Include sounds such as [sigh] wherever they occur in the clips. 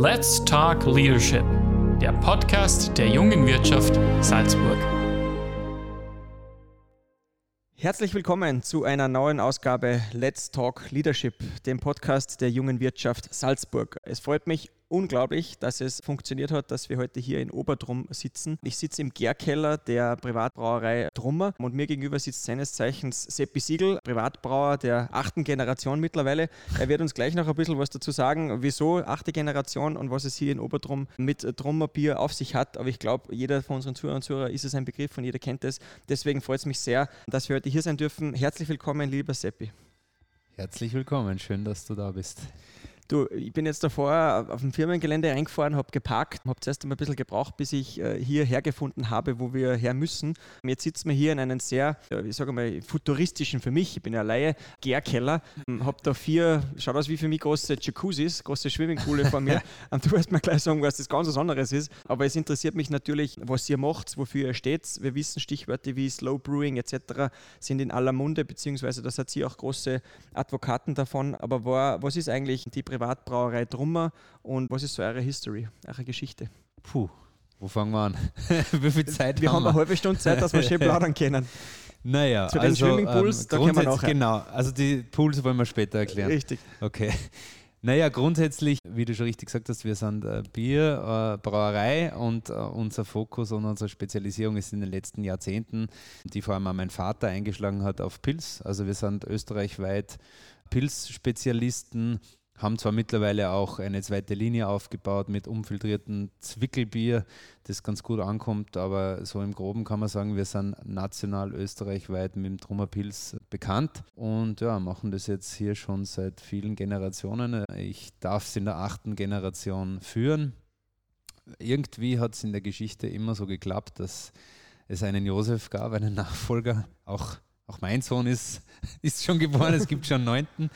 Let's Talk Leadership, der Podcast der jungen Wirtschaft Salzburg. Herzlich willkommen zu einer neuen Ausgabe Let's Talk Leadership, dem Podcast der jungen Wirtschaft Salzburg. Es freut mich unglaublich, dass es funktioniert hat, dass wir heute hier in Oberdrum sitzen. Ich sitze im Gärkeller der Privatbrauerei Drummer und mir gegenüber sitzt seines Zeichens Seppi Siegel, Privatbrauer der achten Generation mittlerweile. Er wird uns gleich noch ein bisschen was dazu sagen, wieso achte Generation und was es hier in Oberdrum mit Drummer Bier auf sich hat. Aber ich glaube, jeder von unseren Zuhörern und Zuhörern ist es ein Begriff und jeder kennt es. Deswegen freut es mich sehr, dass wir heute hier sein dürfen. Herzlich willkommen, lieber Seppi. Herzlich willkommen, schön, dass du da bist. Du, ich bin jetzt davor auf dem Firmengelände reingefahren, habe geparkt, habe zuerst einmal ein bisschen gebraucht, bis ich äh, hierher gefunden habe, wo wir her müssen. Jetzt sitzen wir hier in einem sehr, ich sage mal, futuristischen für mich, ich bin ja Laie, Gärkeller. Habe da vier, schaut aus wie für mich große Jacuzzis, große Swimmingpoole vor mir. [laughs] Und du wirst mir gleich sagen, was das ganz was anderes ist. Aber es interessiert mich natürlich, was ihr macht, wofür ihr steht. Wir wissen Stichwörter wie Slow Brewing etc. sind in aller Munde, beziehungsweise das hat sie auch große Advokaten davon. Aber war, was ist eigentlich die Privat Privatbrauerei Drummer und was ist so eure History, eure Geschichte? Puh, wo fangen wir an? [laughs] Wie viel Zeit wir haben wir? Wir haben eine halbe Stunde Zeit, dass wir schön plaudern können. Naja, Zu den also, Swimmingpools, ähm, da können wir noch. Genau, also die Pools wollen wir später erklären. Richtig. Okay. Naja, grundsätzlich, wie du schon richtig gesagt hast, wir sind äh, Bierbrauerei äh, und äh, unser Fokus und unsere Spezialisierung ist in den letzten Jahrzehnten, die vor allem auch mein Vater eingeschlagen hat, auf Pilz. Also wir sind österreichweit Pilzspezialisten, haben zwar mittlerweile auch eine zweite Linie aufgebaut mit umfiltriertem Zwickelbier, das ganz gut ankommt, aber so im Groben kann man sagen, wir sind national österreichweit mit dem Trummerpilz bekannt und ja, machen das jetzt hier schon seit vielen Generationen. Ich darf es in der achten Generation führen. Irgendwie hat es in der Geschichte immer so geklappt, dass es einen Josef gab, einen Nachfolger. Auch, auch mein Sohn ist, [laughs] ist schon geboren, es gibt schon einen neunten.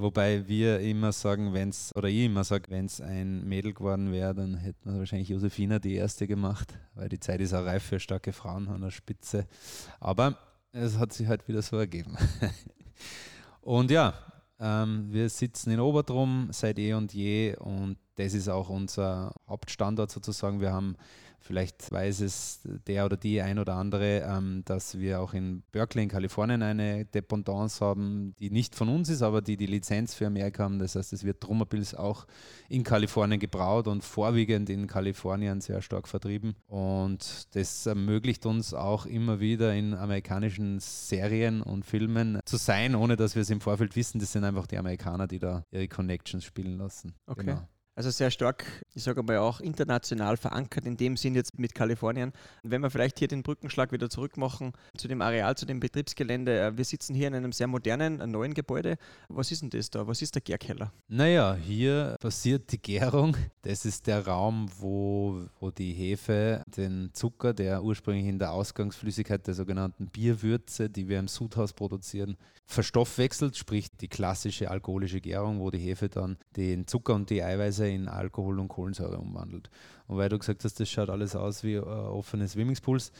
Wobei wir immer sagen, wenn es, oder ich immer sage, wenn es ein Mädel geworden wäre, dann hätte man wahrscheinlich Josefina die erste gemacht, weil die Zeit ist auch reif für starke Frauen an der Spitze. Aber es hat sich halt wieder so ergeben. [laughs] und ja, ähm, wir sitzen in Oberdrum seit eh und je und das ist auch unser Hauptstandort sozusagen. Wir haben Vielleicht weiß es der oder die ein oder andere, ähm, dass wir auch in Berkeley in Kalifornien eine Dependance haben, die nicht von uns ist, aber die die Lizenz für Amerika haben. Das heißt, es wird Trummerpilz auch in Kalifornien gebraut und vorwiegend in Kalifornien sehr stark vertrieben. Und das ermöglicht uns auch immer wieder in amerikanischen Serien und Filmen zu sein, ohne dass wir es im Vorfeld wissen. Das sind einfach die Amerikaner, die da ihre Connections spielen lassen. Okay. Genau. Also sehr stark, ich sage mal auch international verankert, in dem Sinn jetzt mit Kalifornien. Wenn wir vielleicht hier den Brückenschlag wieder zurück machen zu dem Areal, zu dem Betriebsgelände. Äh, wir sitzen hier in einem sehr modernen, äh, neuen Gebäude. Was ist denn das da? Was ist der Gärkeller? Naja, hier passiert die Gärung. Das ist der Raum, wo, wo die Hefe den Zucker, der ursprünglich in der Ausgangsflüssigkeit der sogenannten Bierwürze, die wir im Sudhaus produzieren, verstoffwechselt, sprich die klassische alkoholische Gärung, wo die Hefe dann den Zucker und die Eiweiße in Alkohol und Kohlensäure umwandelt. Und weil du gesagt hast, das schaut alles aus wie äh, offene Swimmingpools.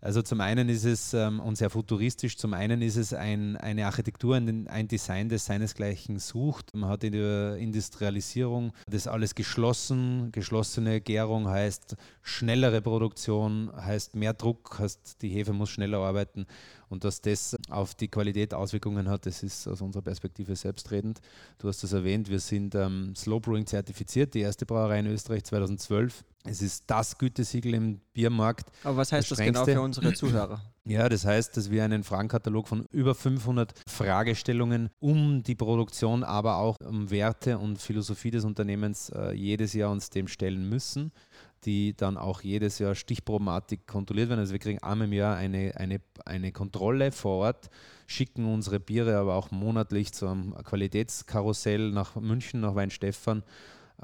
Also zum einen ist es ähm, und sehr futuristisch, zum einen ist es ein, eine Architektur, ein, ein, Design, das seinesgleichen sucht. Man hat in der Industrialisierung das alles geschlossen. Geschlossene Gärung heißt schnellere Produktion, heißt mehr Druck, heißt die Hefe muss schneller arbeiten. Und dass das auf die Qualität Auswirkungen hat, das ist aus unserer Perspektive selbstredend. Du hast es erwähnt, wir sind ähm, Slow Brewing zertifiziert, die erste Brauerei in Österreich 2012. Es ist das Gütesiegel im Biermarkt. Aber was heißt das, das genau für unsere Zuhörer? [clears throat] Ja, das heißt, dass wir einen Fragenkatalog von über 500 Fragestellungen um die Produktion, aber auch um Werte und Philosophie des Unternehmens äh, jedes Jahr uns dem stellen müssen die dann auch jedes Jahr stichprobenartig kontrolliert werden. Also wir kriegen einmal im Jahr eine, eine, eine Kontrolle vor Ort, schicken unsere Biere aber auch monatlich zu einem Qualitätskarussell nach München, nach Weinstefan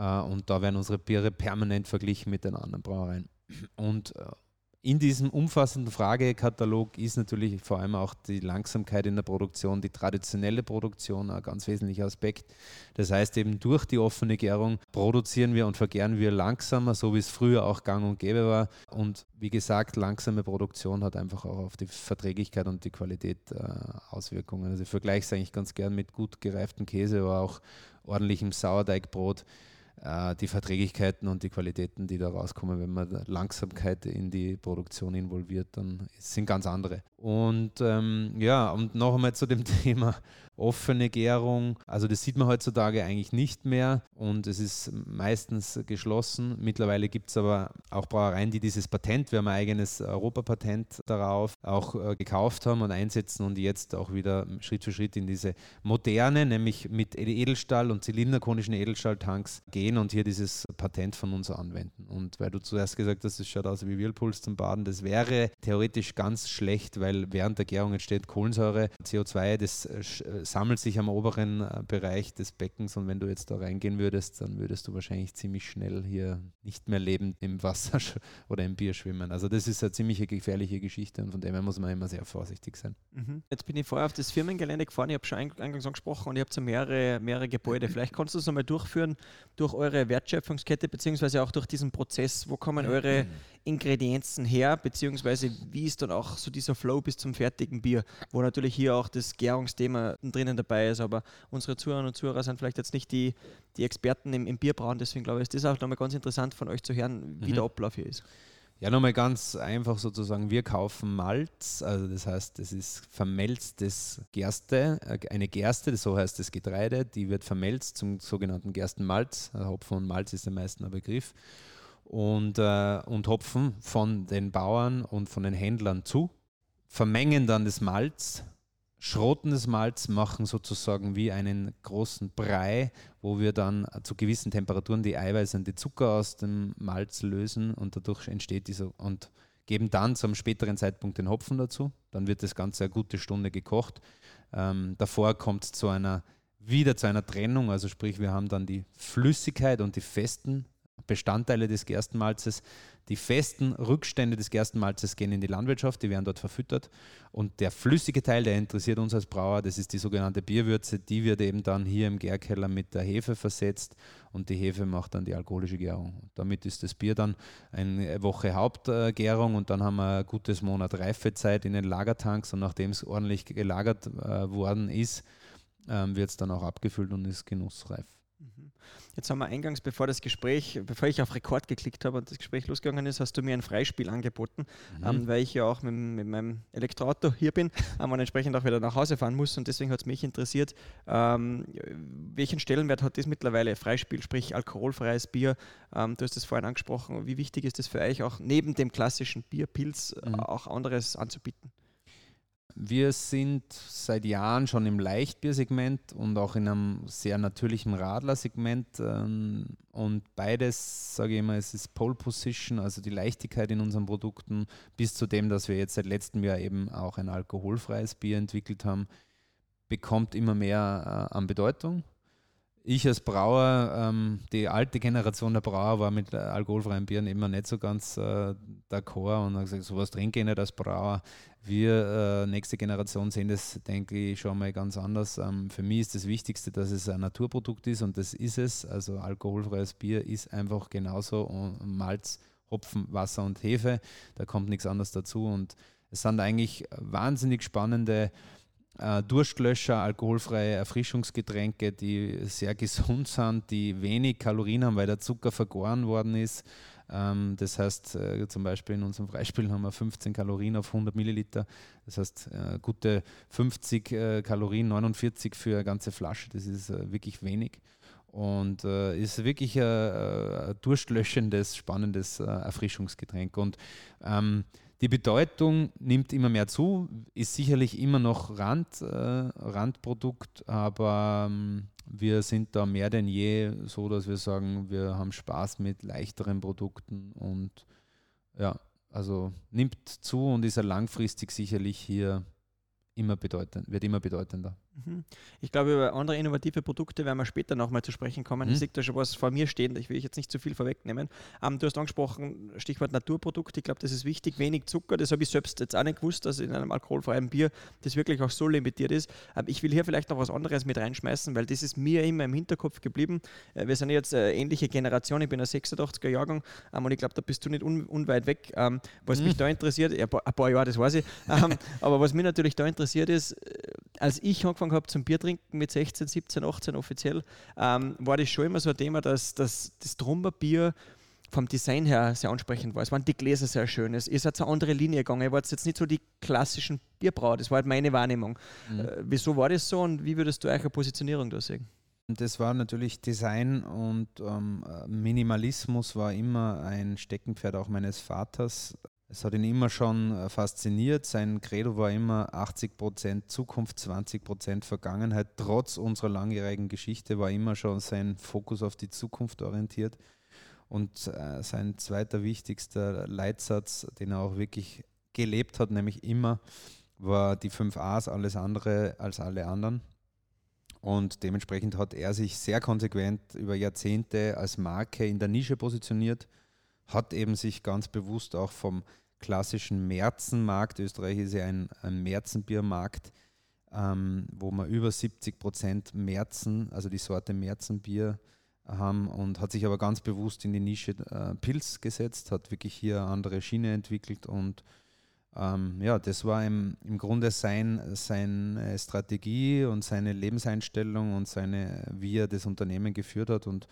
und da werden unsere Biere permanent verglichen mit den anderen Brauereien. Und äh, in diesem umfassenden Fragekatalog ist natürlich vor allem auch die Langsamkeit in der Produktion, die traditionelle Produktion ein ganz wesentlicher Aspekt. Das heißt eben durch die offene Gärung produzieren wir und vergären wir langsamer, so wie es früher auch gang und gäbe war. Und wie gesagt, langsame Produktion hat einfach auch auf die Verträglichkeit und die Qualität äh, Auswirkungen. Also ich vergleiche es eigentlich ganz gern mit gut gereiftem Käse oder auch ordentlichem Sauerteigbrot äh, die Verträglichkeiten und die Qualitäten, die da rauskommen, wenn man Langsamkeit in die Produktion involviert, dann sind ganz andere. Und ähm, ja, und noch einmal zu dem [laughs] Thema offene Gärung. Also das sieht man heutzutage eigentlich nicht mehr und es ist meistens geschlossen. Mittlerweile gibt es aber auch Brauereien, die dieses Patent, wir haben ein eigenes Europapatent darauf, auch äh, gekauft haben und einsetzen und jetzt auch wieder Schritt für Schritt in diese moderne, nämlich mit Edelstahl und zylinderkonischen Edelstahltanks gehen und hier dieses Patent von uns anwenden. Und weil du zuerst gesagt hast, es schaut aus wie Whirlpools zum Baden, das wäre theoretisch ganz schlecht, weil während der Gärung entsteht Kohlensäure, CO2, das äh, äh, sammelt sich am oberen äh, Bereich des Beckens und wenn du jetzt da reingehen würdest, dann würdest du wahrscheinlich ziemlich schnell hier nicht mehr lebend im Wasser oder im Bier schwimmen. Also das ist eine ziemlich gefährliche Geschichte und von dem her muss man immer sehr vorsichtig sein. Mhm. Jetzt bin ich vorher auf das Firmengelände gefahren, ich habe schon eingangs angesprochen und ihr habt so mehrere, mehrere Gebäude. [laughs] Vielleicht kannst du es einmal durchführen durch eure Wertschöpfungskette beziehungsweise auch durch diesen Prozess. Wo kommen eure Ingredienzen her, beziehungsweise wie ist dann auch so dieser Flow bis zum fertigen Bier, wo natürlich hier auch das Gärungsthema drinnen dabei ist, aber unsere Zuhörerinnen und Zuhörer sind vielleicht jetzt nicht die, die Experten im, im Bierbrauen, deswegen glaube ich, ist das auch nochmal ganz interessant von euch zu hören, wie mhm. der Ablauf hier ist. Ja, nochmal ganz einfach sozusagen, wir kaufen Malz, also das heißt, es ist vermelztes Gerste, äh, eine Gerste, so heißt das Getreide, die wird vermelzt zum sogenannten Gerstenmalz. Hopfen und Malz ist der meisten ein Begriff und, äh, und Hopfen von den Bauern und von den Händlern zu, vermengen dann das Malz, schroten das Malz, machen sozusagen wie einen großen Brei, wo wir dann zu gewissen Temperaturen die Eiweiße und die Zucker aus dem Malz lösen und dadurch entsteht dieser und geben dann zu einem späteren Zeitpunkt den Hopfen dazu. Dann wird das Ganze eine gute Stunde gekocht. Ähm, davor kommt es zu einer wieder zu einer Trennung, also sprich, wir haben dann die Flüssigkeit und die festen Bestandteile des Gerstenmalzes. Die festen Rückstände des Gerstenmalzes gehen in die Landwirtschaft, die werden dort verfüttert. Und der flüssige Teil, der interessiert uns als Brauer, das ist die sogenannte Bierwürze, die wird eben dann hier im Gärkeller mit der Hefe versetzt und die Hefe macht dann die alkoholische Gärung. Damit ist das Bier dann eine Woche Hauptgärung und dann haben wir ein gutes Monat Reifezeit in den Lagertanks und nachdem es ordentlich gelagert äh, worden ist, ähm, wird es dann auch abgefüllt und ist genussreif. Jetzt haben wir eingangs, bevor das Gespräch, bevor ich auf Rekord geklickt habe und das Gespräch losgegangen ist, hast du mir ein Freispiel angeboten, mhm. ähm, weil ich ja auch mit, mit meinem Elektroauto hier bin ähm, und entsprechend auch wieder nach Hause fahren muss. Und deswegen hat es mich interessiert, ähm, welchen Stellenwert hat das mittlerweile Freispiel, sprich alkoholfreies Bier? Ähm, du hast es vorhin angesprochen. Wie wichtig ist es für euch auch neben dem klassischen Bierpilz äh, mhm. auch anderes anzubieten? Wir sind seit Jahren schon im Leichtbiersegment und auch in einem sehr natürlichen Radlersegment. Ähm, und beides, sage ich immer, es ist Pole Position, also die Leichtigkeit in unseren Produkten, bis zu dem, dass wir jetzt seit letztem Jahr eben auch ein alkoholfreies Bier entwickelt haben, bekommt immer mehr äh, an Bedeutung. Ich als Brauer, ähm, die alte Generation der Brauer war mit alkoholfreien Bieren immer nicht so ganz äh, d'accord und hat gesagt, sowas trinke ich nicht als Brauer. Wir, äh, nächste Generation, sehen das, denke ich, schon mal ganz anders. Ähm, für mich ist das Wichtigste, dass es ein Naturprodukt ist und das ist es. Also alkoholfreies Bier ist einfach genauso Malz, Hopfen, Wasser und Hefe. Da kommt nichts anderes dazu und es sind eigentlich wahnsinnig spannende äh, Durstlöscher, alkoholfreie Erfrischungsgetränke, die sehr gesund sind, die wenig Kalorien haben, weil der Zucker vergoren worden ist. Ähm, das heißt, äh, zum Beispiel in unserem Freispiel haben wir 15 Kalorien auf 100 Milliliter. Das heißt, äh, gute 50 äh, Kalorien, 49 für eine ganze Flasche. Das ist äh, wirklich wenig und äh, ist wirklich ein, ein durstlöschendes, spannendes äh, Erfrischungsgetränk. Und ähm, die Bedeutung nimmt immer mehr zu, ist sicherlich immer noch Rand, äh, Randprodukt, aber ähm, wir sind da mehr denn je so, dass wir sagen, wir haben Spaß mit leichteren Produkten und ja, also nimmt zu und ist ja langfristig sicherlich hier immer bedeutend, wird immer bedeutender. Mhm. Ich glaube, über andere innovative Produkte werden wir später nochmal zu sprechen kommen. Mhm. Ich sehe da schon was vor mir stehen, ich will jetzt nicht zu viel vorwegnehmen. Ähm, du hast angesprochen, Stichwort Naturprodukt. Ich glaube, das ist wichtig. Wenig Zucker, das habe ich selbst jetzt auch nicht gewusst, dass in einem alkoholfreien Bier das wirklich auch so limitiert ist. Ähm, ich will hier vielleicht noch was anderes mit reinschmeißen, weil das ist mir immer im Hinterkopf geblieben. Äh, wir sind jetzt eine ähnliche Generation, ich bin ein 86er Jahrgang ähm, und ich glaube, da bist du nicht un unweit weg. Ähm, was mhm. mich da interessiert, ja, ein paar Jahre, das weiß ich, [laughs] ähm, aber was mich natürlich da interessiert ist, äh, als ich angefangen habe zum Bier trinken mit 16, 17, 18 offiziell, ähm, war das schon immer so ein Thema, dass, dass das Trumberbier vom Design her sehr ansprechend war. Es waren die Gläser sehr schön. Es, seid eine andere Linie gegangen. Ihr wart jetzt nicht so die klassischen Bierbrauer. Das war halt meine Wahrnehmung. Mhm. Äh, wieso war das so und wie würdest du eure Positionierung da sehen? Das war natürlich Design und ähm, Minimalismus war immer ein Steckenpferd auch meines Vaters. Es hat ihn immer schon äh, fasziniert. Sein Credo war immer 80% Zukunft, 20% Vergangenheit. Trotz unserer langjährigen Geschichte war immer schon sein Fokus auf die Zukunft orientiert. Und äh, sein zweiter wichtigster Leitsatz, den er auch wirklich gelebt hat, nämlich immer, war die 5 A's, alles andere als alle anderen. Und dementsprechend hat er sich sehr konsequent über Jahrzehnte als Marke in der Nische positioniert, hat eben sich ganz bewusst auch vom klassischen Märzenmarkt, Österreich ist ja ein, ein Märzenbiermarkt, ähm, wo man über 70 Prozent Märzen, also die Sorte Märzenbier, haben und hat sich aber ganz bewusst in die Nische äh, Pilz gesetzt, hat wirklich hier eine andere Schiene entwickelt und ähm, ja, das war im, im Grunde sein, seine Strategie und seine Lebenseinstellung und seine, wie er das Unternehmen geführt hat und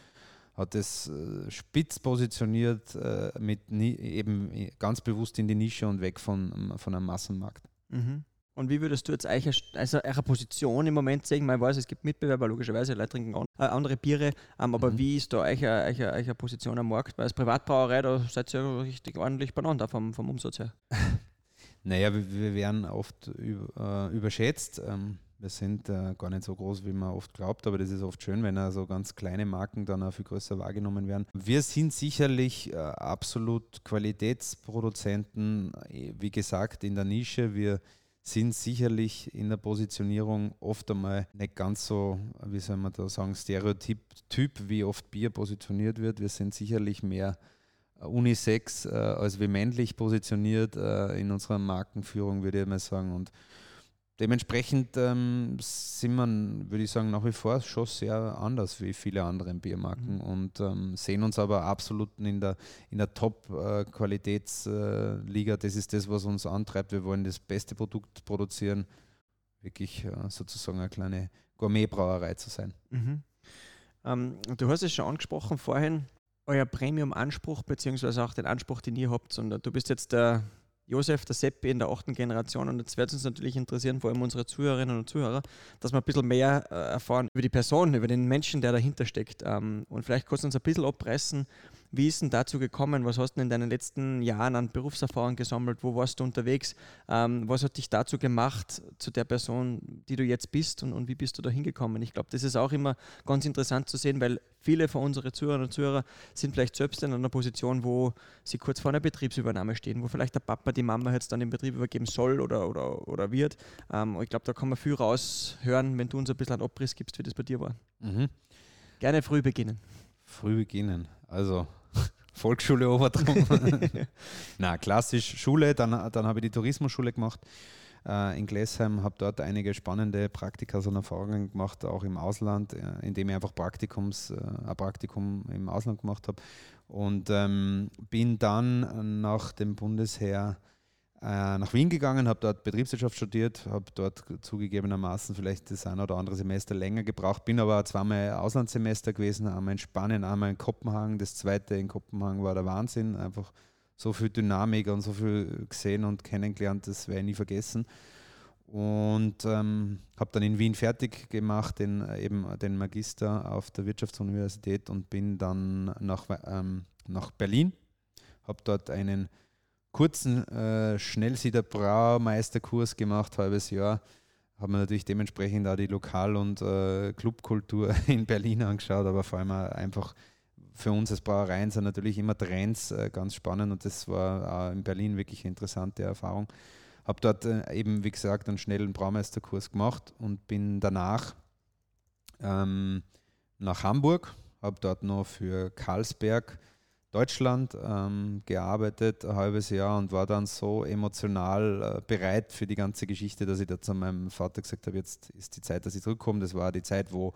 hat es äh, spitz positioniert, äh, mit eben ganz bewusst in die Nische und weg von, von einem Massenmarkt. Mhm. Und wie würdest du jetzt eure, also eure Position im Moment sehen? Man weiß, es gibt Mitbewerber, logischerweise, Leute trinken äh, andere Biere, ähm, aber mhm. wie ist da eure, eure, eure Position am Markt? Weil als Privatbrauerei, da seid ihr ja richtig ordentlich beieinander vom, vom Umsatz her. [laughs] naja, wir, wir werden oft über, überschätzt. Ähm, wir sind äh, gar nicht so groß, wie man oft glaubt, aber das ist oft schön, wenn so ganz kleine Marken dann auch viel größer wahrgenommen werden. Wir sind sicherlich äh, absolut Qualitätsproduzenten, äh, wie gesagt, in der Nische. Wir sind sicherlich in der Positionierung oft einmal nicht ganz so, wie soll man da sagen, Stereotyp, typ, wie oft Bier positioniert wird. Wir sind sicherlich mehr äh, Unisex äh, als wie männlich positioniert äh, in unserer Markenführung, würde ich mal sagen. Und Dementsprechend ähm, sind wir, würde ich sagen, nach wie vor schon sehr anders wie viele andere Biermarken mhm. und ähm, sehen uns aber absolut in der, in der Top-Qualitätsliga. Äh, das ist das, was uns antreibt. Wir wollen das beste Produkt produzieren, wirklich äh, sozusagen eine kleine Gourmetbrauerei zu sein. Mhm. Ähm, du hast es schon angesprochen vorhin, euer Premium-Anspruch, beziehungsweise auch den Anspruch, den ihr habt. Und du bist jetzt der Josef, der Seppi in der achten Generation. Und jetzt wird es uns natürlich interessieren, vor allem unsere Zuhörerinnen und Zuhörer, dass wir ein bisschen mehr äh, erfahren über die Person, über den Menschen, der dahinter steckt. Ähm, und vielleicht du uns ein bisschen abreißen, wie ist denn dazu gekommen? Was hast du in deinen letzten Jahren an Berufserfahrung gesammelt? Wo warst du unterwegs? Ähm, was hat dich dazu gemacht, zu der Person, die du jetzt bist? Und, und wie bist du da hingekommen? Ich glaube, das ist auch immer ganz interessant zu sehen, weil viele von unseren Zuhörern und Zuhörern sind vielleicht selbst in einer Position, wo sie kurz vor einer Betriebsübernahme stehen, wo vielleicht der Papa die Mama jetzt dann den Betrieb übergeben soll oder, oder, oder wird. Ähm, ich glaube, da kann man viel raushören, wenn du uns ein bisschen einen Abriss gibst, wie das bei dir war. Mhm. Gerne früh beginnen. Früh beginnen. Also Volksschule Overdrum. [laughs] Na, klassisch Schule, dann, dann habe ich die Tourismusschule gemacht äh, in Glesheim, habe dort einige spannende Praktika und Erfahrungen gemacht, auch im Ausland, äh, indem ich einfach Praktikums, äh, ein Praktikum im Ausland gemacht habe. Und ähm, bin dann nach dem Bundesheer nach Wien gegangen, habe dort Betriebswirtschaft studiert, habe dort zugegebenermaßen vielleicht das ein oder andere Semester länger gebraucht, bin aber zweimal Auslandssemester gewesen, einmal in Spanien, einmal in Kopenhagen. Das zweite in Kopenhagen war der Wahnsinn, einfach so viel Dynamik und so viel gesehen und kennengelernt, das werde ich nie vergessen. Und ähm, habe dann in Wien fertig gemacht, den, eben den Magister auf der Wirtschaftsuniversität und bin dann nach, ähm, nach Berlin, habe dort einen kurzen äh, Schnellsieder Braumeisterkurs gemacht, halbes Jahr. Haben wir natürlich dementsprechend auch die Lokal- und äh, Clubkultur [laughs] in Berlin angeschaut, aber vor allem einfach für uns als Brauereien sind natürlich immer Trends äh, ganz spannend und das war in Berlin wirklich eine interessante Erfahrung. Habe dort äh, eben, wie gesagt, einen schnellen Braumeisterkurs gemacht und bin danach ähm, nach Hamburg, habe dort noch für Karlsberg Deutschland ähm, gearbeitet, ein halbes Jahr und war dann so emotional äh, bereit für die ganze Geschichte, dass ich da zu meinem Vater gesagt habe, jetzt ist die Zeit, dass ich zurückkomme. Das war die Zeit, wo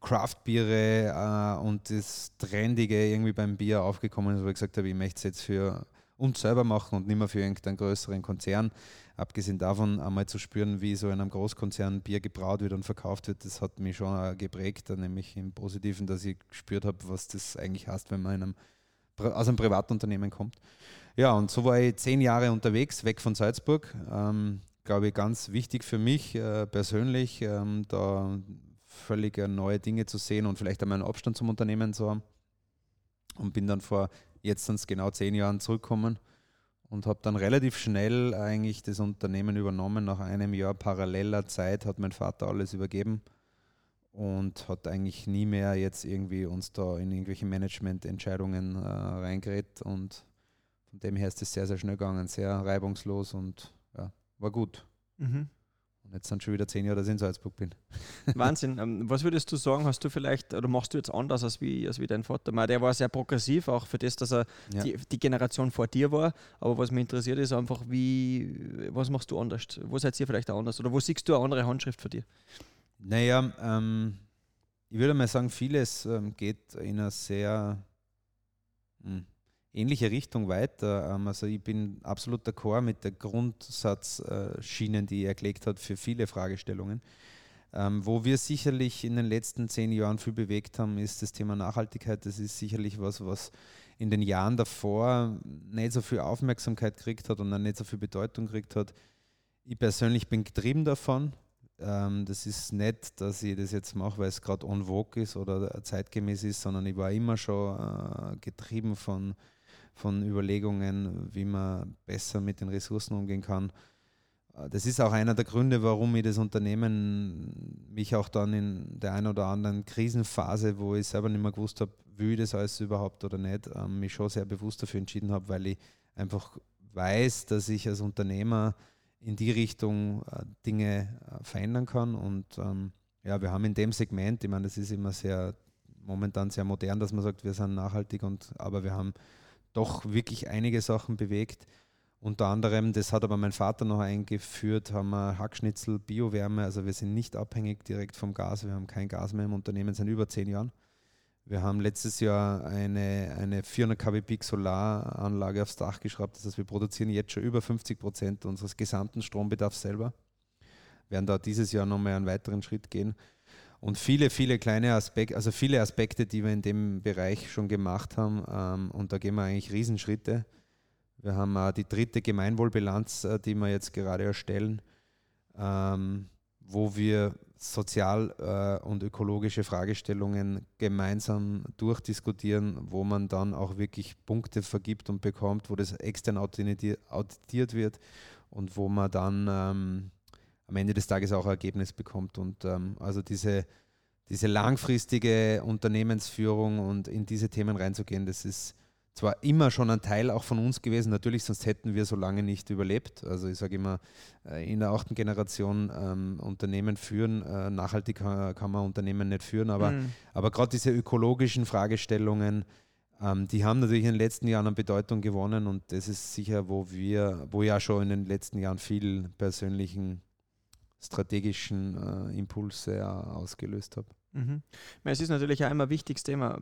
Craftbiere äh, und das Trendige irgendwie beim Bier aufgekommen ist, wo ich gesagt habe, ich möchte es jetzt für und selber machen und nicht mehr für irgendeinen größeren Konzern. Abgesehen davon einmal zu spüren, wie so in einem Großkonzern Bier gebraut wird und verkauft wird, das hat mich schon geprägt, nämlich im Positiven, dass ich gespürt habe, was das eigentlich heißt, wenn man in einem, aus einem Privatunternehmen kommt. Ja, und so war ich zehn Jahre unterwegs, weg von Salzburg. Ähm, glaube ich, ganz wichtig für mich äh, persönlich, ähm, da völlig neue Dinge zu sehen und vielleicht einmal einen Abstand zum Unternehmen zu haben. Und bin dann vor jetzt sind es genau zehn Jahren zurückgekommen und habe dann relativ schnell eigentlich das Unternehmen übernommen. Nach einem Jahr paralleler Zeit hat mein Vater alles übergeben und hat eigentlich nie mehr jetzt irgendwie uns da in irgendwelche Managemententscheidungen äh, reingeredet und von dem her ist es sehr, sehr schnell gegangen, sehr reibungslos und ja, war gut. Mhm. Und jetzt sind schon wieder zehn Jahre, dass ich in Salzburg bin. [laughs] Wahnsinn. Ähm, was würdest du sagen, hast du vielleicht, oder machst du jetzt anders als wie, als wie dein Vater? Der war sehr progressiv, auch für das, dass er ja. die, die, Generation vor dir war. Aber was mich interessiert, ist einfach, wie, was machst du anders? Wo seid ihr vielleicht auch anders? Oder wo siehst du eine andere Handschrift für dich? Naja, ähm, ich würde mal sagen, vieles ähm, geht in einer sehr mh, hm, ähnliche Richtung weiter. Ähm, also ich bin absolut d'accord mit der Grundsatzschienen, die er gelegt hat für viele Fragestellungen. Ähm, wo wir sicherlich in den letzten zehn Jahren viel bewegt haben, ist das Thema Nachhaltigkeit. Das ist sicherlich was, was in den Jahren davor nicht so viel Aufmerksamkeit gekriegt hat und dann nicht so viel Bedeutung gekriegt hat. Ich persönlich bin getrieben davon. Ähm, das ist nicht, dass ich das jetzt mache, weil es gerade on vogue ist oder zeitgemäß ist, sondern ich war immer schon äh, getrieben von von Überlegungen, wie man besser mit den Ressourcen umgehen kann. Äh, das ist auch einer der Gründe, warum ich das Unternehmen mich auch dann in der einen oder anderen Krisenphase, wo ich selber nicht mehr gewusst habe, will ich das alles überhaupt oder nicht, ähm, mich schon sehr bewusst dafür entschieden habe, weil ich einfach weiß, dass ich als Unternehmer in die Richtung äh, Dinge äh, verändern kann. Und ähm, ja, wir haben in dem Segment, ich meine, das ist immer sehr momentan sehr modern, dass man sagt, wir sind nachhaltig und aber wir haben doch wirklich einige Sachen bewegt. Unter anderem, das hat aber mein Vater noch eingeführt, haben wir Hackschnitzel, Biowärme, also wir sind nicht abhängig direkt vom Gas, wir haben kein Gas mehr im Unternehmen seit über zehn Jahren. Wir haben letztes Jahr eine, eine 400 kW Peak Solaranlage aufs Dach geschraubt, das heißt, wir produzieren jetzt schon über 50 Prozent unseres gesamten Strombedarfs selber. Wir werden da dieses Jahr nochmal einen weiteren Schritt gehen und viele, viele kleine Aspekte, also viele Aspekte, die wir in dem Bereich schon gemacht haben. Ähm, und da gehen wir eigentlich Riesenschritte. Wir haben äh, die dritte Gemeinwohlbilanz, äh, die wir jetzt gerade erstellen, ähm, wo wir sozial äh, und ökologische Fragestellungen gemeinsam durchdiskutieren, wo man dann auch wirklich Punkte vergibt und bekommt, wo das extern auditiert wird und wo man dann ähm, am Ende des Tages auch ein Ergebnis bekommt. Und ähm, also diese, diese langfristige Unternehmensführung und in diese Themen reinzugehen, das ist zwar immer schon ein Teil auch von uns gewesen, natürlich, sonst hätten wir so lange nicht überlebt. Also ich sage immer, äh, in der achten Generation ähm, Unternehmen führen, äh, nachhaltig kann, kann, man Unternehmen nicht führen, aber, mhm. aber gerade diese ökologischen Fragestellungen, ähm, die haben natürlich in den letzten Jahren an Bedeutung gewonnen und das ist sicher, wo wir, wo ja schon in den letzten Jahren viel persönlichen strategischen äh, Impulse ausgelöst habe. Mhm. Es ist natürlich auch immer ein wichtiges Thema.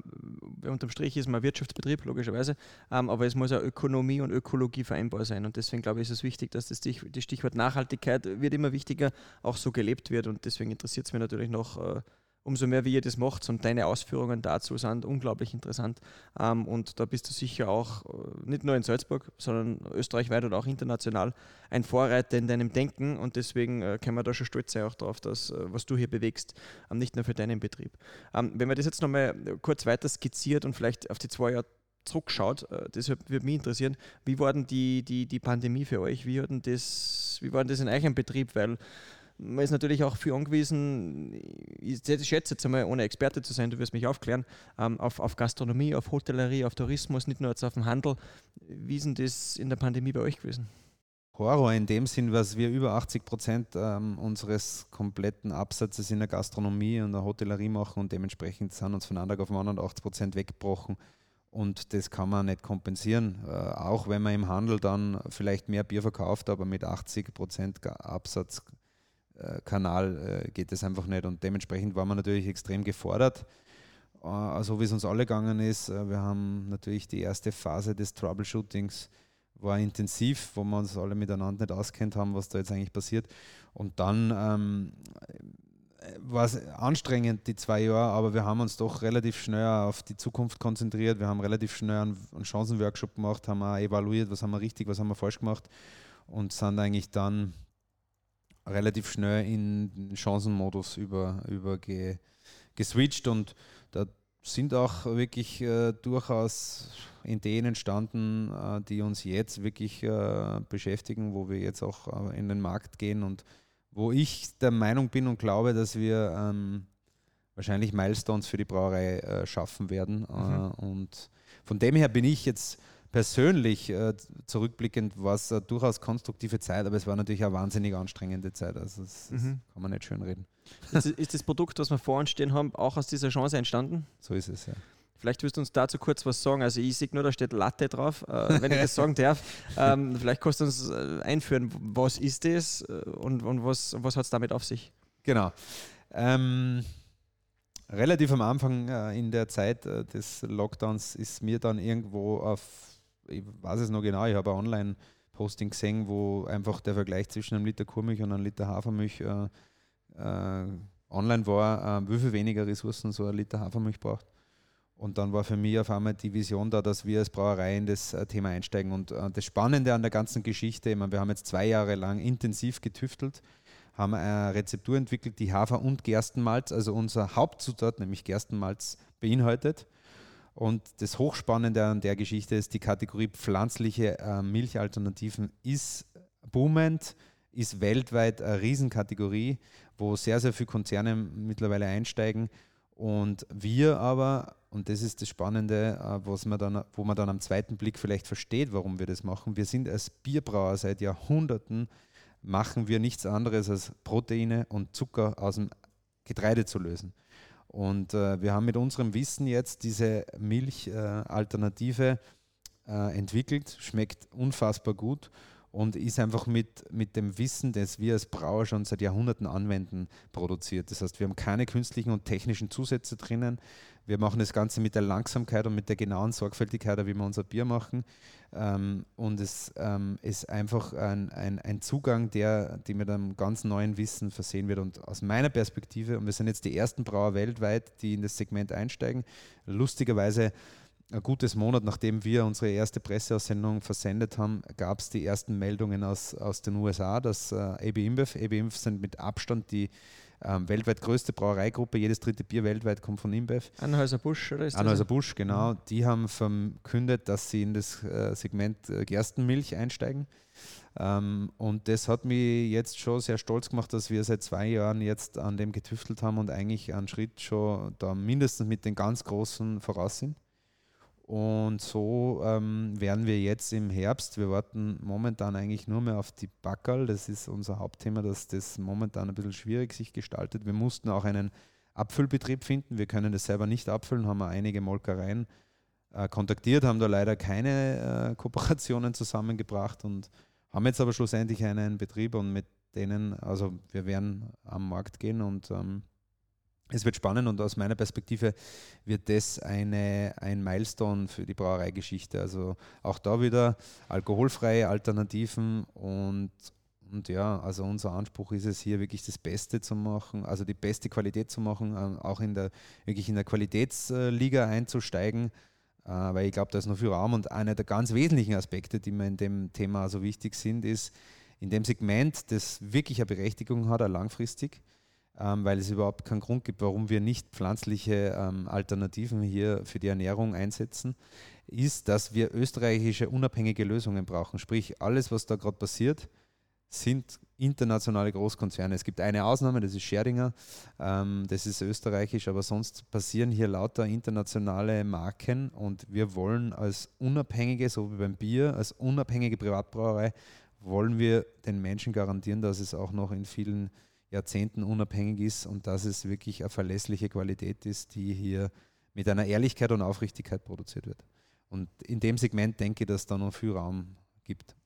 Unterm Strich ist man Wirtschaftsbetrieb, logischerweise, ähm, aber es muss auch Ökonomie und Ökologie vereinbar sein. Und deswegen glaube ich, ist es wichtig, dass das Stichwort Nachhaltigkeit wird immer wichtiger, auch so gelebt wird. Und deswegen interessiert es mich natürlich noch, äh, umso mehr, wie ihr das macht. Und deine Ausführungen dazu sind unglaublich interessant. Ähm, und da bist du sicher auch, äh, nicht nur in Salzburg, sondern österreichweit oder auch international, ein Vorreiter in deinem Denken. Und deswegen äh, können wir da schon stolz sein auch darauf, dass, äh, was du hier bewegst, ähm, nicht nur für deinen Betrieb. Ähm, wenn man das jetzt nochmal kurz weiter skizziert und vielleicht auf die zwei Jahre zurückschaut, deshalb würde mich interessieren, wie war denn die, die, die Pandemie für euch? Wie, hat das, wie war denn das in eurem Betrieb? Weil man ist natürlich auch für angewiesen, ich schätze jetzt einmal, ohne Experte zu sein, du wirst mich aufklären, ähm, auf, auf Gastronomie, auf Hotellerie, auf Tourismus, nicht nur jetzt auf den Handel. Wie ist denn das in der Pandemie bei euch gewesen? Horror in dem Sinn, was wir über 80 Prozent ähm, unseres kompletten Absatzes in der Gastronomie und der Hotellerie machen und dementsprechend sind uns von einem Tag auf den anderen 80 Prozent weggebrochen. Und das kann man nicht kompensieren, äh, auch wenn man im Handel dann vielleicht mehr Bier verkauft, aber mit 80 Prozent Absatz Kanal äh, geht es einfach nicht. Und dementsprechend war man natürlich extrem gefordert. Also wie es uns alle gegangen ist, wir haben natürlich die erste Phase des Troubleshootings war intensiv, wo wir uns alle miteinander nicht auskennt haben, was da jetzt eigentlich passiert. Und dann ähm, war es anstrengend, die zwei Jahre, aber wir haben uns doch relativ schnell auf die Zukunft konzentriert. Wir haben relativ schnell einen Chancenworkshop gemacht, haben auch evaluiert, was haben wir richtig, was haben wir falsch gemacht und sind eigentlich dann relativ schnell in Chancenmodus über, über ge, geswitcht und da sind auch wirklich äh, durchaus Ideen entstanden, äh, die uns jetzt wirklich äh, beschäftigen, wo wir jetzt auch äh, in den Markt gehen und wo ich der Meinung bin und glaube, dass wir ähm, wahrscheinlich Milestones für die Brauerei äh, schaffen werden. Äh, mhm. und von dem her bin ich jetzt persönlich äh, zurückblickend war es eine durchaus konstruktive Zeit, aber es war natürlich eine wahnsinnig anstrengende Zeit. Also das, das mhm. kann man nicht schön reden. Ist, ist, das Produkt, was wir vor uns stehen haben, auch aus dieser Chance entstanden? So ist es, ja. Vielleicht wirst du uns dazu kurz was sagen. Also ich sehe nur, da steht Latte drauf, äh, wenn ich das [laughs] sagen darf. Ähm, vielleicht kannst du uns äh, einführen, was ist das äh, und, und was, was hat es damit auf sich? Genau. Ähm, relativ am Anfang äh, in der Zeit äh, des Lockdowns ist mir dann irgendwo auf, ich weiß es noch genau, ich habe ein Online-Posting gesehen, wo einfach der Vergleich zwischen einem Liter Kuhmilch und einem Liter Hafermilch äh, online war, wie viel weniger Ressourcen so ein Liter Hafermilch braucht. Und dann war für mich auf einmal die Vision da, dass wir als Brauerei in das äh, Thema einsteigen. Und äh, das Spannende an der ganzen Geschichte, ich meine, wir haben jetzt zwei Jahre lang intensiv getüftelt, haben eine Rezeptur entwickelt, die Hafer- und Gerstenmalz, also unser Hauptzutat, nämlich Gerstenmalz, beinhaltet. Und das Hochspannende an der Geschichte ist, die Kategorie pflanzliche äh, Milchalternativen ist boomend, ist weltweit eine Riesenkategorie, wo sehr, sehr viele Konzerne mittlerweile einsteigen. Und wir aber und das ist das Spannende, äh, was man dann, wo man dann am zweiten Blick vielleicht versteht, warum wir das machen. Wir sind als Bierbrauer seit Jahrhunderten, machen wir nichts anderes als Proteine und Zucker aus dem Getreide zu lösen. Und äh, wir haben mit unserem Wissen jetzt diese Milchalternative äh, entwickelt, schmeckt unfassbar gut und ist einfach mit, mit dem Wissen, das wir als Brauer schon seit Jahrhunderten anwenden, produziert. Das heißt, wir haben keine künstlichen und technischen Zusätze drinnen. Wir machen das Ganze mit der Langsamkeit und mit der genauen Sorgfältigkeit, wie wir unser Bier machen. Ähm, und es ähm, ist einfach ein, ein, ein, Zugang, der die mit einem ganz neuen Wissen versehen wird. Und aus meiner Perspektive, und wir sind jetzt die ersten Brauer weltweit, die in das Segment einsteigen, lustigerweise ein gutes Monat, nachdem wir unsere erste Presseaussendung versendet haben, gab es die ersten Meldungen aus, aus den USA, dass äh, AB InBev, AB InBev sind mit Abstand die ähm, weltweit größte Brauereigruppe, jedes dritte Bier weltweit kommt von InBev. Anheuser-Busch, oder ist Anheuser-Busch, genau. Mhm. Die haben verkündet, dass sie in das äh, Segment äh, Gerstenmilch einsteigen. Ähm, und das hat mich jetzt schon sehr stolz gemacht, dass wir seit zwei Jahren jetzt an dem getüftelt haben und eigentlich einen Schritt schon da mindestens mit den ganz Großen voraus sind. Und so ähm, werden wir jetzt im Herbst, wir warten momentan eigentlich nur mehr auf die Backerl, das ist unser Hauptthema, dass das momentan ein bisschen schwierig sich gestaltet. Wir mussten auch einen Abfüllbetrieb finden, wir können das selber nicht abfüllen, haben wir einige Molkereien äh, kontaktiert, haben da leider keine äh, Kooperationen zusammengebracht und haben jetzt aber schlussendlich einen Betrieb und mit denen, also wir werden am Markt gehen und ähm, es wird spannend und aus meiner Perspektive wird das eine, ein Milestone für die Brauereigeschichte. Also auch da wieder alkoholfreie Alternativen und, und ja, also unser Anspruch ist es hier wirklich das Beste zu machen, also die beste Qualität zu machen, ähm, auch in der, wirklich in der Qualitätsliga einzusteigen, äh, weil ich glaube, da ist noch viel Raum und einer der ganz wesentlichen Aspekte, die mir in dem Thema so wichtig sind, ist in dem Segment, das wirklich eine Berechtigung hat, auch langfristig ähm, weil es überhaupt keinen Grund gibt, warum wir nicht pflanzliche ähm, Alternativen hier für die Ernährung einsetzen, ist, dass wir österreichische unabhängige Lösungen brauchen. Sprich, alles, was da gerade passiert, sind internationale Großkonzerne. Es gibt eine Ausnahme, das ist Scheringer, ähm, das ist österreichisch, aber sonst passieren hier lauter internationale Marken und wir wollen als unabhängige, so wie beim Bier, als unabhängige Privatbrauerei, wollen wir den Menschen garantieren, dass es auch noch in vielen Jahrzehnten unabhängig ist und dass es wirklich eine verlässliche Qualität ist, die hier mit einer Ehrlichkeit und Aufrichtigkeit produziert wird. Und in dem Segment denke ich, dass da noch viel Raum gibt.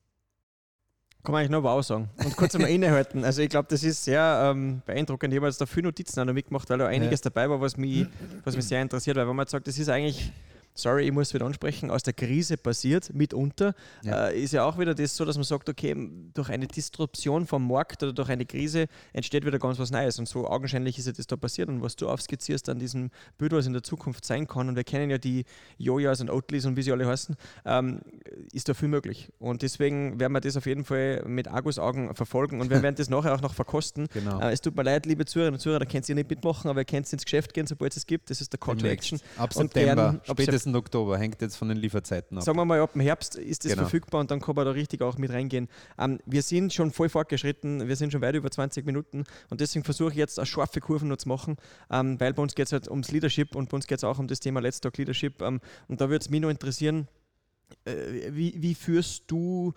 Kann man eigentlich noch wow sagen und kurz einmal [laughs] innehalten. Also ich glaube, das ist sehr ähm, beeindruckend. Ich habe jetzt da viele Notizen auch noch mitgemacht, weil da einiges ja. dabei war, was mich, was mich sehr interessiert. Weil wenn man sagt, das ist eigentlich sorry, ich muss wieder ansprechen, aus der Krise passiert, mitunter, ja. Äh, ist ja auch wieder das so, dass man sagt, okay, durch eine Disruption vom Markt oder durch eine Krise entsteht wieder ganz was Neues. Und so augenscheinlich ist ja das da passiert. Und was du aufskizzierst an diesem Bild, was in der Zukunft sein kann, und wir kennen ja die Jojas und Oatlys und wie sie alle heißen, ähm, ist da viel möglich. Und deswegen werden wir das auf jeden Fall mit Argusaugen verfolgen und wir [laughs] werden das nachher auch noch verkosten. Genau. Äh, es tut mir leid, liebe Zuhörerinnen und Zuhörer, da könnt ihr nicht mitmachen, aber ihr könnt ins Geschäft gehen, sobald es es gibt. Das ist der Call to Action. Ab September, spätestens Oktober, hängt jetzt von den Lieferzeiten ab. Sagen wir mal, ab dem Herbst ist das genau. verfügbar und dann kann man da richtig auch mit reingehen. Ähm, wir sind schon voll fortgeschritten, wir sind schon weit über 20 Minuten und deswegen versuche ich jetzt eine scharfe Kurve noch zu machen, ähm, weil bei uns geht es halt ums Leadership und bei uns geht es auch um das Thema Let's Talk Leadership. Ähm, und da würde es mich noch interessieren, wie, wie führst du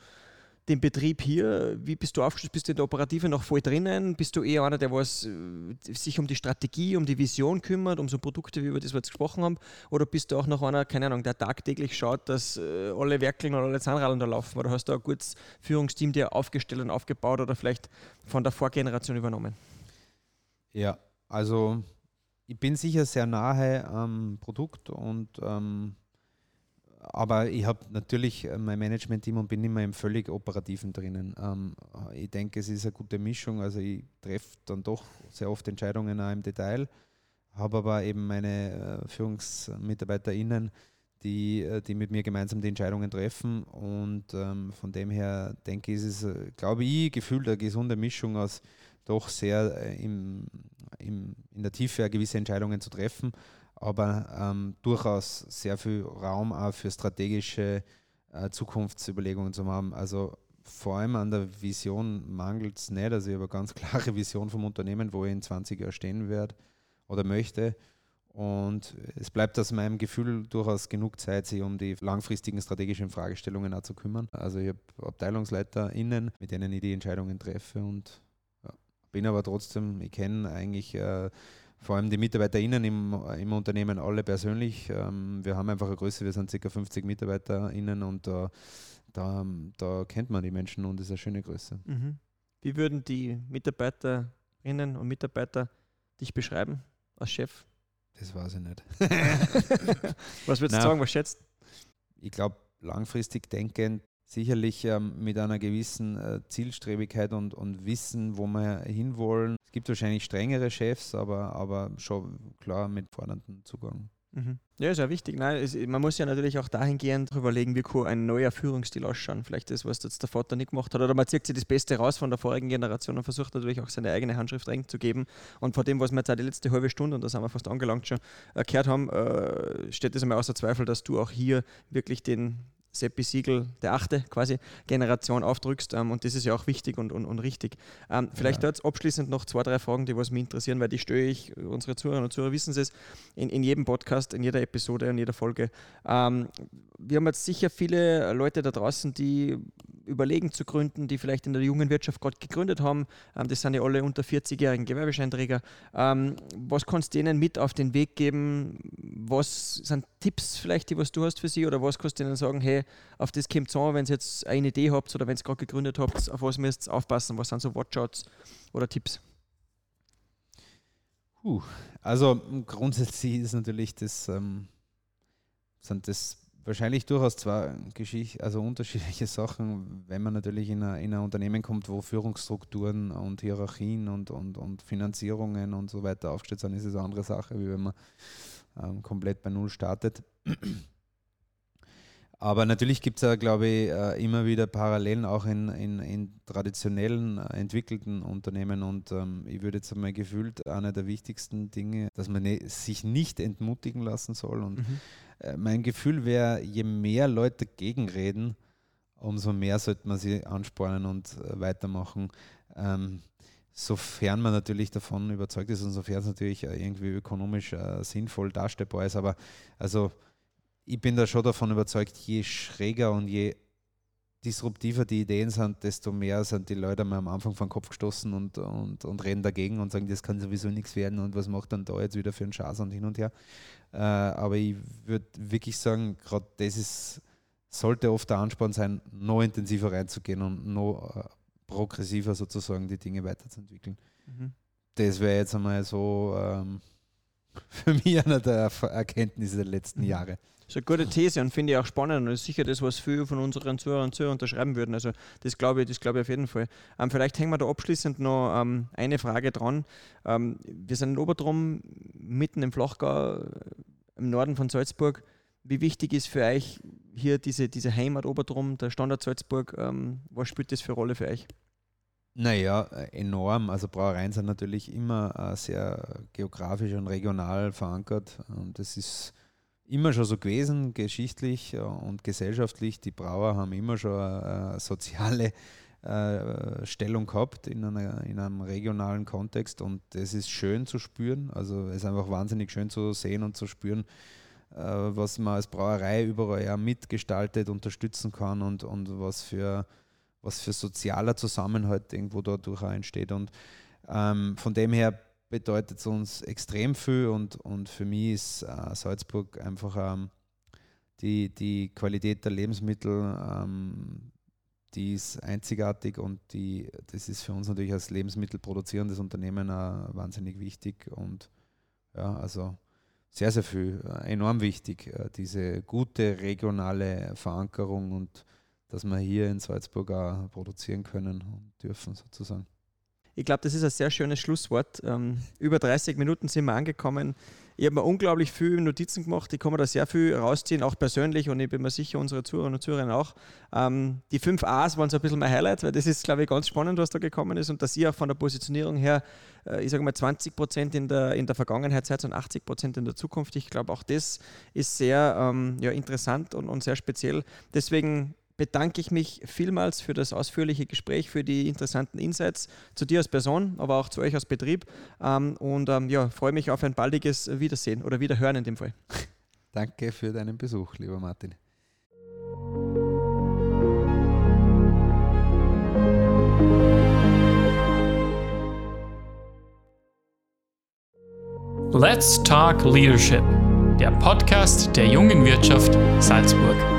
den Betrieb hier? Wie bist du aufgestellt? Bist du in der Operative noch voll drinnen? Bist du eher einer, der was, äh, sich um die Strategie, um die Vision kümmert, um so Produkte, wie über das wir jetzt gesprochen haben? Oder bist du auch noch einer, keine Ahnung, der tagtäglich schaut, dass äh, alle Werkeln oder alle Zahnradeln da laufen? Oder hast du ein gutes Führungsteam dir aufgestellt und aufgebaut oder vielleicht von der Vorgeneration übernommen? Ja, also ich bin sicher sehr nahe am Produkt und ähm, aber ich habe natürlich äh, mein Management-Team und bin immer im völlig Operativen drinnen. Ähm, ich denke, es ist eine gute Mischung. Also ich treffe dann doch sehr oft Entscheidungen auch im Detail, habe aber eben meine äh, FührungsmitarbeiterInnen, die, äh, die mit mir gemeinsam die Entscheidungen treffen. Und ähm, von dem her denke ich, ist es, äh, glaube ich, gefühlt eine gesunde Mischung aus doch sehr äh, im, im, in der Tiefe gewisse Entscheidungen zu treffen aber ähm, durchaus sehr viel Raum auch für strategische äh, Zukunftsüberlegungen zu haben. Also vor allem an der Vision mangelt es nicht. Also ich habe eine ganz [laughs] klare Vision vom Unternehmen, wo ich in 20 Jahren stehen werde oder möchte. Und es bleibt aus meinem Gefühl durchaus genug Zeit, sich um die langfristigen strategischen Fragestellungen auch zu kümmern. Also ich habe AbteilungsleiterInnen, mit denen ich die Entscheidungen treffe und ja, bin aber trotzdem, ich kenne eigentlich äh, vor allem die MitarbeiterInnen im, im Unternehmen alle persönlich. Ähm, wir haben einfach eine Größe, wir sind ca. 50 MitarbeiterInnen und da, da, da kennt man die Menschen und das ist eine schöne Größe. Mhm. Wie würden die Mitarbeiterinnen und Mitarbeiter dich beschreiben als Chef? Das weiß ich nicht. [laughs] was würdest du sagen, was schätzt? Ich glaube, langfristig denkend, sicherlich ähm, mit einer gewissen äh, Zielstrebigkeit und, und Wissen, wo wir hinwollen. Es gibt wahrscheinlich strengere Chefs, aber, aber schon klar mit forderndem Zugang. Mhm. Ja, ist ja wichtig. Nein, es, man muss ja natürlich auch dahingehend überlegen, wie kann ein neuer Führungsstil ausschauen. Vielleicht das, was jetzt der Vater nicht gemacht hat. Oder man zieht sich das Beste raus von der vorigen Generation und versucht natürlich auch seine eigene Handschrift reinzugeben. Und vor dem, was wir jetzt auch die letzte halbe Stunde, und da sind wir fast angelangt schon, erklärt haben, äh, steht es einmal außer Zweifel, dass du auch hier wirklich den Seppi Siegel, der achte quasi Generation aufdrückst. Ähm, und das ist ja auch wichtig und, und, und richtig. Ähm, vielleicht ja. dort abschließend noch zwei, drei Fragen, die was mich interessieren, weil die störe ich, unsere Zuhörerinnen und Zuhörer wissen es, in, in jedem Podcast, in jeder Episode, in jeder Folge. Ähm, wir haben jetzt sicher viele Leute da draußen, die überlegen zu gründen, die vielleicht in der jungen Wirtschaft gerade gegründet haben. Ähm, das sind ja alle unter 40-jährigen Gewerbescheinträger. Ähm, was kannst du denen mit auf den Weg geben? Was sind Tipps vielleicht, die was du hast für sie? Oder was kannst du ihnen sagen, hey, auf das kommt es an, wenn ihr jetzt eine Idee habt oder wenn ihr gerade gegründet habt, auf was müsst ihr aufpassen? Was sind so Watchouts oder Tipps? Uh, also grundsätzlich ist natürlich das, ähm, sind das wahrscheinlich durchaus zwei Geschicht also unterschiedliche Sachen, wenn man natürlich in ein Unternehmen kommt, wo Führungsstrukturen und Hierarchien und, und, und Finanzierungen und so weiter aufgestellt sind, ist es eine andere Sache, wie wenn man ähm, komplett bei Null startet. Aber natürlich gibt es ja, glaube ich, äh, immer wieder Parallelen auch in, in, in traditionellen, äh, entwickelten Unternehmen. Und ähm, ich würde jetzt einmal gefühlt, einer der wichtigsten Dinge, dass man ne, sich nicht entmutigen lassen soll. Und mhm. Äh, mein Gefühl wäre, je mehr Leute gegenreden, umso mehr sollte man sie anspornen und weitermachen. Ähm, sofern man natürlich davon überzeugt ist und sofern es natürlich irgendwie ökonomisch äh, sinnvoll darstellbar ist. Aber also ich bin da schon davon überzeugt, je schräger und je disruptiver die Ideen sind, desto mehr sind die Leute mal am Anfang vom Kopf gestoßen und, und, und reden dagegen und sagen, das kann sowieso nichts werden und was macht dann da jetzt wieder für einen Schatz und hin und her. Äh, aber ich würde wirklich sagen, gerade das ist, sollte oft der Ansporn sein, noch intensiver reinzugehen und noch äh, progressiver sozusagen die Dinge weiterzuentwickeln. Mhm. Das wäre jetzt einmal so ähm, [laughs] für mich einer der Erkenntnisse der letzten mhm. Jahre. Ist eine gute These und finde ich auch spannend und ist sicher das, was viele von unseren Zuhörern und Zuhörern unterschreiben würden. Also das glaube ich, das glaube ich auf jeden Fall. Ähm, vielleicht hängen wir da abschließend noch ähm, eine Frage dran. Ähm, wir sind in Obertrum, mitten im Flachgau, im Norden von Salzburg. Wie wichtig ist für euch hier diese, diese Heimat Obertrum, der Standort Salzburg? Ähm, was spielt das für eine Rolle für euch? Naja, enorm. Also Brauereien sind natürlich immer äh, sehr geografisch und regional verankert. Und das ist immer schon so gewesen, geschichtlich äh, und gesellschaftlich. Die Brauer haben immer schon eine soziale äh, Stellung gehabt in, einer, in einem regionalen Kontext und das ist schön zu spüren. Also es ist einfach wahnsinnig schön zu sehen und zu spüren, was man als Brauerei überall ja mitgestaltet, unterstützen kann und, und was für was für sozialer Zusammenhalt irgendwo dadurch auch entsteht. Und ähm, von dem her bedeutet es uns extrem viel und, und für mich ist äh, Salzburg einfach ähm, die, die Qualität der Lebensmittel, ähm, die ist einzigartig und die, das ist für uns natürlich als lebensmittelproduzierendes Unternehmen auch wahnsinnig wichtig und ja, also sehr, sehr viel, äh, enorm wichtig, äh, diese gute regionale Verankerung und dass wir hier in Salzburg auch produzieren können und dürfen sozusagen. Ich glaube, das ist ein sehr schönes Schlusswort. Ähm, über 30 Minuten sind wir angekommen. Ich habe mir unglaublich viele Notizen gemacht. Ich kann mir da sehr viel rausziehen, auch persönlich und ich bin mir sicher, unsere Zuhörerinnen und Zuhörer auch. Ähm, die fünf A's waren so ein bisschen mein Highlight, weil das ist, glaube ich, ganz spannend, was da gekommen ist und dass ihr auch von der Positionierung her, äh, ich sage mal, 20 Prozent in der, in der Vergangenheit seid und 80 Prozent in der Zukunft. Ich glaube, auch das ist sehr ähm, ja, interessant und, und sehr speziell. Deswegen bedanke ich mich vielmals für das ausführliche Gespräch, für die interessanten Insights zu dir als Person, aber auch zu euch als Betrieb. Ähm, und ähm, ja, freue mich auf ein baldiges Wiedersehen oder Wiederhören in dem Fall. [laughs] Danke für deinen Besuch, lieber Martin. Let's Talk Leadership, der Podcast der jungen Wirtschaft Salzburg.